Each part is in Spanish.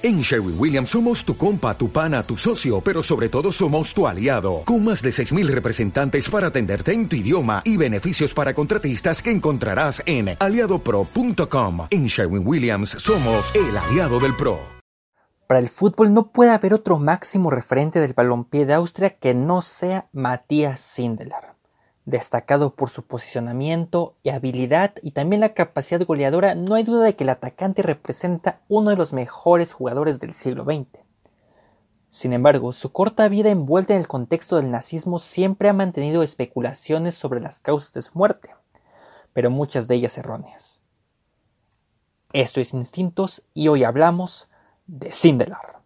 En Sherwin Williams somos tu compa, tu pana, tu socio, pero sobre todo somos tu aliado, con más de 6.000 representantes para atenderte en tu idioma y beneficios para contratistas que encontrarás en aliadopro.com. En Sherwin Williams somos el aliado del PRO. Para el fútbol no puede haber otro máximo referente del balompié de Austria que no sea Matías Sindelar destacado por su posicionamiento y habilidad y también la capacidad goleadora, no hay duda de que el atacante representa uno de los mejores jugadores del siglo XX. Sin embargo, su corta vida envuelta en el contexto del nazismo siempre ha mantenido especulaciones sobre las causas de su muerte, pero muchas de ellas erróneas. Esto es Instintos y hoy hablamos de Sindelar.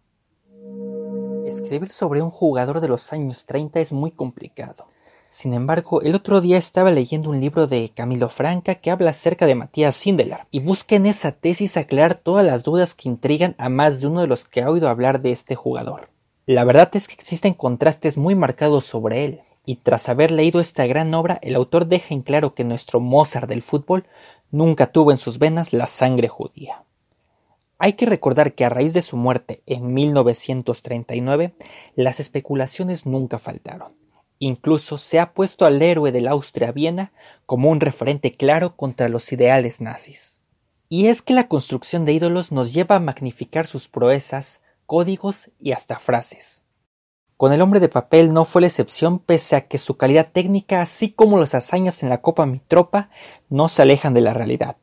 Escribir sobre un jugador de los años 30 es muy complicado sin embargo, el otro día estaba leyendo un libro de Camilo Franca que habla acerca de Matías Sindelar y busca en esa tesis aclarar todas las dudas que intrigan a más de uno de los que ha oído hablar de este jugador. La verdad es que existen contrastes muy marcados sobre él, y tras haber leído esta gran obra, el autor deja en claro que nuestro Mozart del fútbol nunca tuvo en sus venas la sangre judía. Hay que recordar que a raíz de su muerte en 1939, las especulaciones nunca faltaron Incluso se ha puesto al héroe del Austria-Viena como un referente claro contra los ideales nazis. Y es que la construcción de ídolos nos lleva a magnificar sus proezas, códigos y hasta frases. Con el hombre de papel no fue la excepción pese a que su calidad técnica así como las hazañas en la Copa Mitropa no se alejan de la realidad,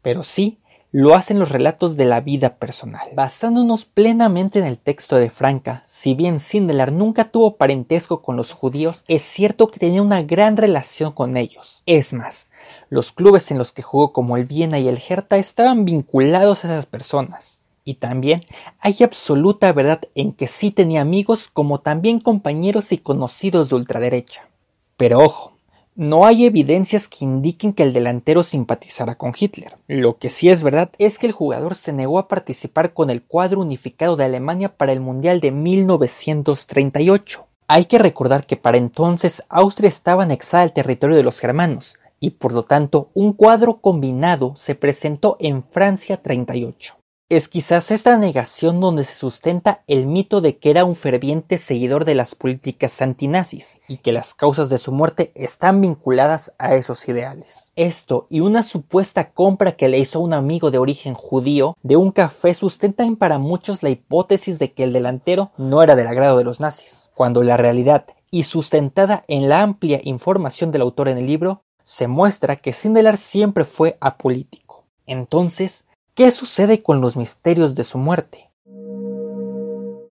pero sí lo hacen los relatos de la vida personal. Basándonos plenamente en el texto de Franca, si bien Sindelar nunca tuvo parentesco con los judíos, es cierto que tenía una gran relación con ellos. Es más, los clubes en los que jugó como el Viena y el Hertha estaban vinculados a esas personas. Y también hay absoluta verdad en que sí tenía amigos como también compañeros y conocidos de ultraderecha. Pero ojo, no hay evidencias que indiquen que el delantero simpatizara con Hitler. Lo que sí es verdad es que el jugador se negó a participar con el cuadro unificado de Alemania para el Mundial de 1938. Hay que recordar que para entonces Austria estaba anexada al territorio de los germanos, y por lo tanto un cuadro combinado se presentó en Francia 38. Es quizás esta negación donde se sustenta el mito de que era un ferviente seguidor de las políticas antinazis y que las causas de su muerte están vinculadas a esos ideales. Esto y una supuesta compra que le hizo un amigo de origen judío de un café sustentan para muchos la hipótesis de que el delantero no era del agrado de los nazis, cuando la realidad y sustentada en la amplia información del autor en el libro, se muestra que Sindelar siempre fue apolítico. Entonces, ¿Qué sucede con los misterios de su muerte?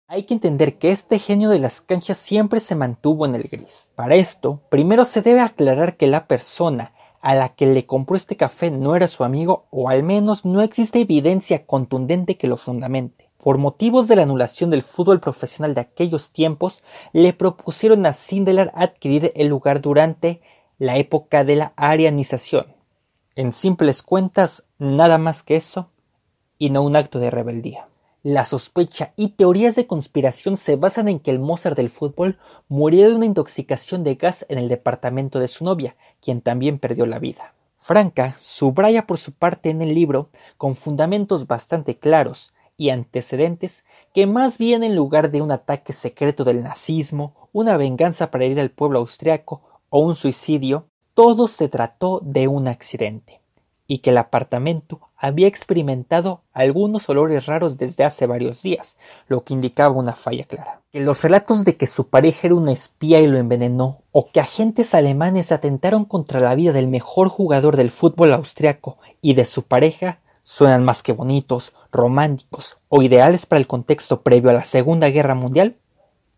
Hay que entender que este genio de las canchas siempre se mantuvo en el gris. Para esto, primero se debe aclarar que la persona a la que le compró este café no era su amigo o al menos no existe evidencia contundente que lo fundamente. Por motivos de la anulación del fútbol profesional de aquellos tiempos, le propusieron a Sindelar adquirir el lugar durante la época de la arianización. En simples cuentas, nada más que eso, y no un acto de rebeldía. La sospecha y teorías de conspiración se basan en que el Mozart del fútbol murió de una intoxicación de gas en el departamento de su novia, quien también perdió la vida. Franca subraya por su parte en el libro, con fundamentos bastante claros y antecedentes, que más bien en lugar de un ataque secreto del nazismo, una venganza para herir al pueblo austriaco o un suicidio, todo se trató de un accidente y que el apartamento había experimentado algunos olores raros desde hace varios días, lo que indicaba una falla clara. Que los relatos de que su pareja era una espía y lo envenenó, o que agentes alemanes atentaron contra la vida del mejor jugador del fútbol austriaco y de su pareja, suenan más que bonitos, románticos o ideales para el contexto previo a la Segunda Guerra Mundial,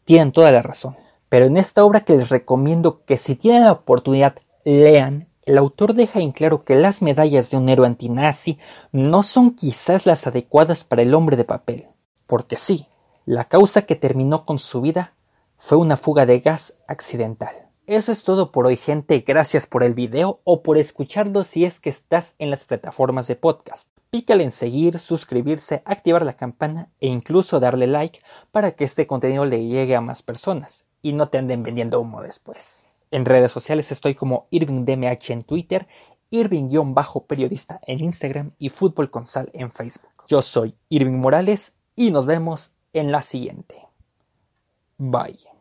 tienen toda la razón. Pero en esta obra que les recomiendo que si tienen la oportunidad lean el autor deja en claro que las medallas de un héroe antinazi no son quizás las adecuadas para el hombre de papel, porque sí, la causa que terminó con su vida fue una fuga de gas accidental. Eso es todo por hoy gente, gracias por el video o por escucharlo si es que estás en las plataformas de podcast. Pícale en seguir, suscribirse, activar la campana e incluso darle like para que este contenido le llegue a más personas y no te anden vendiendo humo después. En redes sociales estoy como IrvingDMH en Twitter, Irving-periodista en Instagram y Fútbol con Sal en Facebook. Yo soy Irving Morales y nos vemos en la siguiente. Bye.